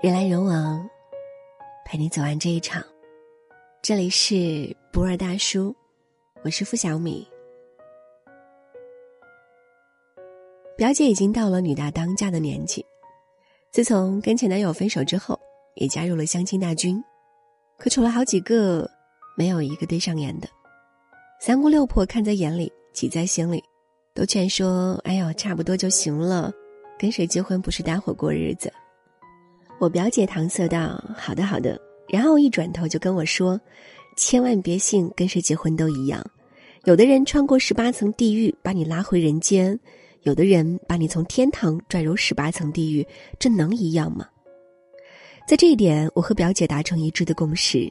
人来人往，陪你走完这一场。这里是不二大叔，我是付小米。表姐已经到了女大当嫁的年纪，自从跟前男友分手之后，也加入了相亲大军。可处了好几个，没有一个对上眼的。三姑六婆看在眼里，急在心里，都劝说：“哎呦，差不多就行了，跟谁结婚不是搭伙过日子。”我表姐搪塞道：“好的，好的。”然后一转头就跟我说：“千万别信跟谁结婚都一样，有的人穿过十八层地狱把你拉回人间，有的人把你从天堂拽入十八层地狱，这能一样吗？”在这一点，我和表姐达成一致的共识：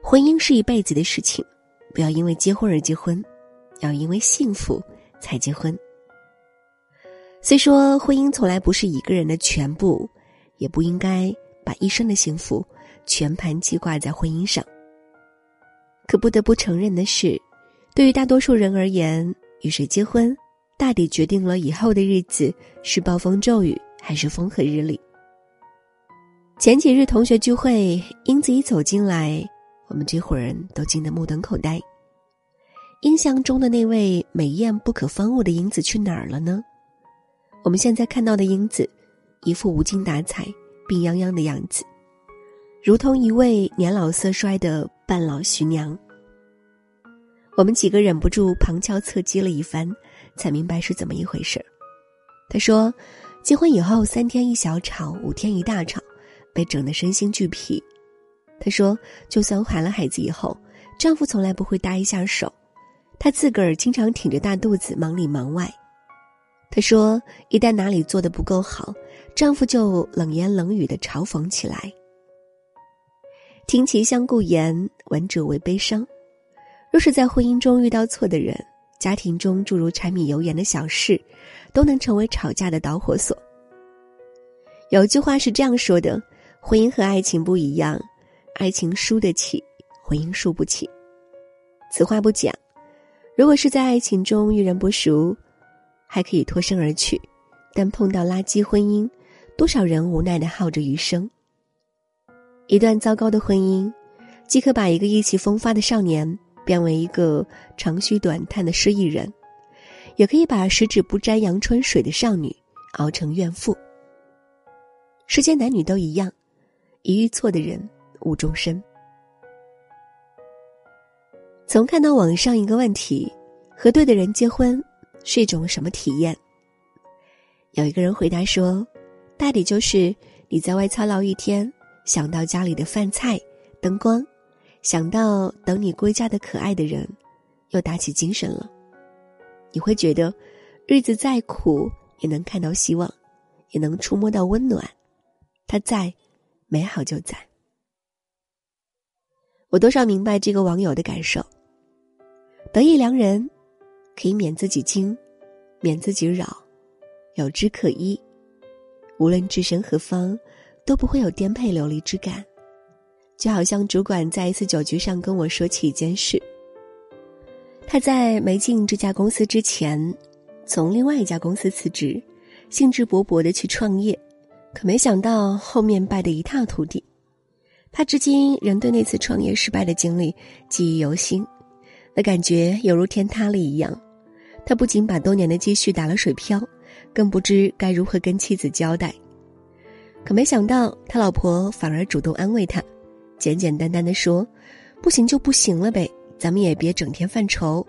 婚姻是一辈子的事情，不要因为结婚而结婚，要因为幸福才结婚。虽说婚姻从来不是一个人的全部。也不应该把一生的幸福全盘记挂在婚姻上。可不得不承认的是，对于大多数人而言，与谁结婚，大抵决定了以后的日子是暴风骤雨还是风和日丽。前几日同学聚会，英子一走进来，我们这伙人都惊得目瞪口呆。印象中的那位美艳不可方物的英子去哪儿了呢？我们现在看到的英子。一副无精打采、病殃殃的样子，如同一位年老色衰的半老徐娘。我们几个忍不住旁敲侧击了一番，才明白是怎么一回事他说：“结婚以后三天一小吵，五天一大吵，被整得身心俱疲。”他说：“就算怀了孩子以后，丈夫从来不会搭一下手，她自个儿经常挺着大肚子忙里忙外。”她说：“一旦哪里做的不够好，丈夫就冷言冷语的嘲讽起来。听其相顾言，闻者为悲伤。若是在婚姻中遇到错的人，家庭中诸如柴米油盐的小事，都能成为吵架的导火索。有句话是这样说的：婚姻和爱情不一样，爱情输得起，婚姻输不起。此话不假。如果是在爱情中遇人不淑，还可以脱身而去，但碰到垃圾婚姻，多少人无奈的耗着余生。一段糟糕的婚姻，既可把一个意气风发的少年变为一个长吁短叹的失意人，也可以把十指不沾阳春水的少女熬成怨妇。世间男女都一样，一遇错的人误终身。从看到网上一个问题：和对的人结婚。是一种什么体验？有一个人回答说：“大抵就是你在外操劳一天，想到家里的饭菜、灯光，想到等你归家的可爱的人，又打起精神了。你会觉得，日子再苦也能看到希望，也能触摸到温暖。他在，美好就在。我多少明白这个网友的感受。得意良人。”可以免自己惊，免自己扰，有之可依。无论置身何方，都不会有颠沛流离之感。就好像主管在一次酒局上跟我说起一件事：他在没进这家公司之前，从另外一家公司辞职，兴致勃勃的去创业，可没想到后面败得一塌涂地。他至今仍对那次创业失败的经历记忆犹新，那感觉犹如天塌了一样。他不仅把多年的积蓄打了水漂，更不知该如何跟妻子交代。可没想到，他老婆反而主动安慰他，简简单单的说：“不行就不行了呗，咱们也别整天犯愁，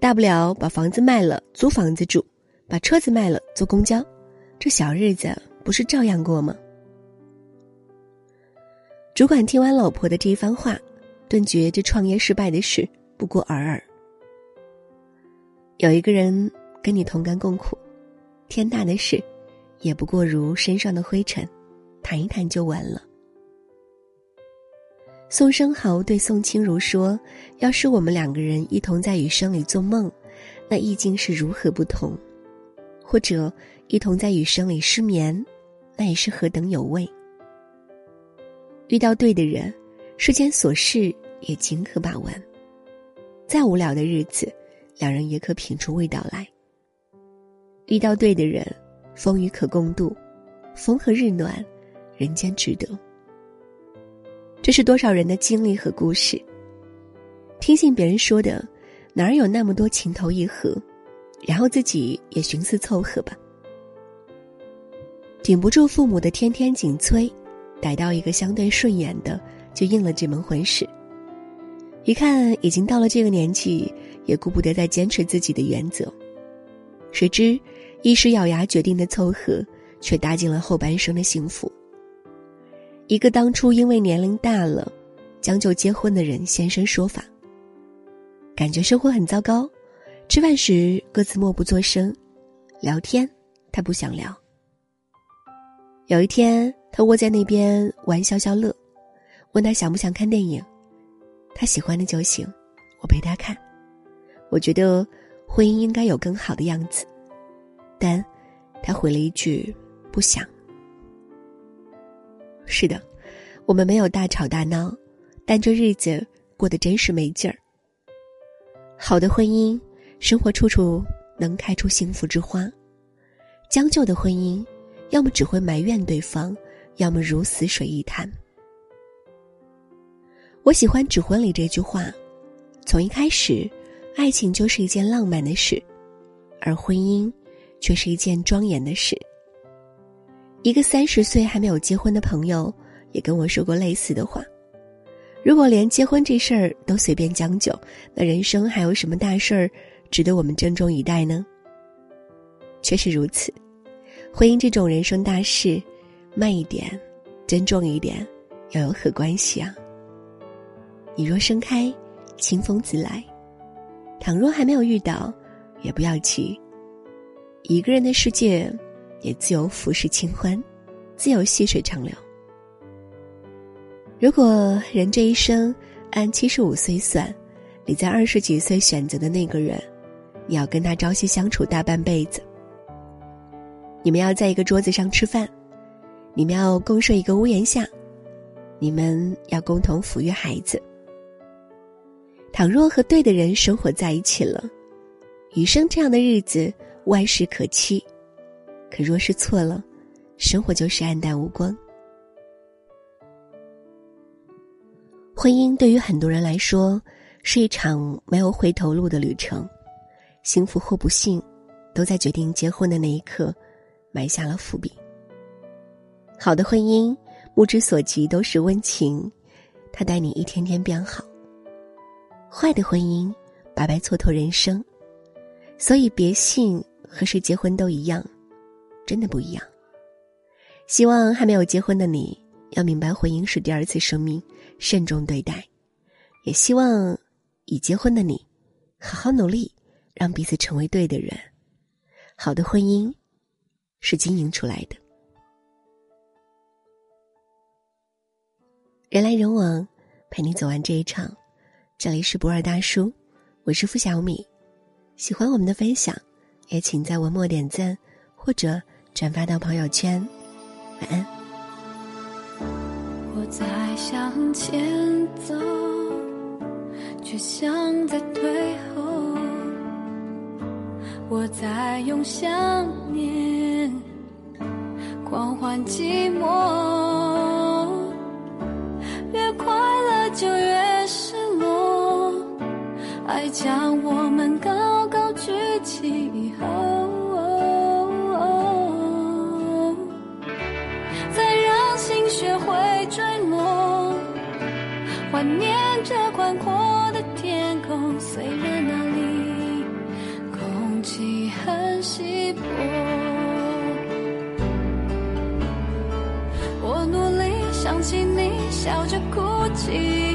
大不了把房子卖了租房子住，把车子卖了坐公交，这小日子不是照样过吗？”主管听完老婆的这一番话，顿觉这创业失败的事不过尔尔。有一个人跟你同甘共苦，天大的事，也不过如身上的灰尘，弹一弹就完了。宋生豪对宋清如说：“要是我们两个人一同在雨声里做梦，那意境是如何不同；或者一同在雨声里失眠，那也是何等有味。遇到对的人，世间琐事也尽可把玩。再无聊的日子。”两人也可品出味道来。遇到对的人，风雨可共度，风和日暖，人间值得。这是多少人的经历和故事。听信别人说的，哪儿有那么多情投意合，然后自己也寻思凑合吧。顶不住父母的天天紧催，逮到一个相对顺眼的，就应了这门婚事。一看已经到了这个年纪，也顾不得再坚持自己的原则。谁知一时咬牙决定的凑合，却搭进了后半生的幸福。一个当初因为年龄大了，将就结婚的人现身说法。感觉生活很糟糕，吃饭时各自默不作声，聊天他不想聊。有一天，他窝在那边玩消消乐，问他想不想看电影，他喜欢的就行，我陪他看。我觉得婚姻应该有更好的样子，但他回了一句不想。是的，我们没有大吵大闹，但这日子过得真是没劲儿。好的婚姻，生活处处能开出幸福之花；将就的婚姻，要么只会埋怨对方，要么如死水一潭。我喜欢《指婚》礼这句话：从一开始，爱情就是一件浪漫的事，而婚姻，却是一件庄严的事。一个三十岁还没有结婚的朋友，也跟我说过类似的话。如果连结婚这事儿都随便将就，那人生还有什么大事儿值得我们珍重以待呢？确实如此，婚姻这种人生大事，慢一点，珍重一点，又有何关系啊？你若盛开，清风自来；倘若还没有遇到，也不要急。一个人的世界。也自由浮世清欢，自由细水长流。如果人这一生按七十五岁算，你在二十几岁选择的那个人，你要跟他朝夕相处大半辈子。你们要在一个桌子上吃饭，你们要共睡一个屋檐下，你们要共同抚育孩子。倘若和对的人生活在一起了，余生这样的日子万事可期。可若是错了，生活就是黯淡无光。婚姻对于很多人来说是一场没有回头路的旅程，幸福或不幸，都在决定结婚的那一刻埋下了伏笔。好的婚姻，目之所及都是温情，它带你一天天变好；坏的婚姻，白白蹉跎人生。所以，别信和谁结婚都一样。真的不一样。希望还没有结婚的你，要明白婚姻是第二次生命，慎重对待；也希望已结婚的你，好好努力，让彼此成为对的人。好的婚姻是经营出来的。人来人往，陪你走完这一场。这里是不二大叔，我是付小米。喜欢我们的分享，也请在文末点赞或者。转发到朋友圈，晚安。我在向前走，却像在退后。我在用想念狂欢寂寞，爱将我们高高举起以后。怀念着宽阔的天空，虽然那里空气很稀薄。我努力想起你，笑着哭泣，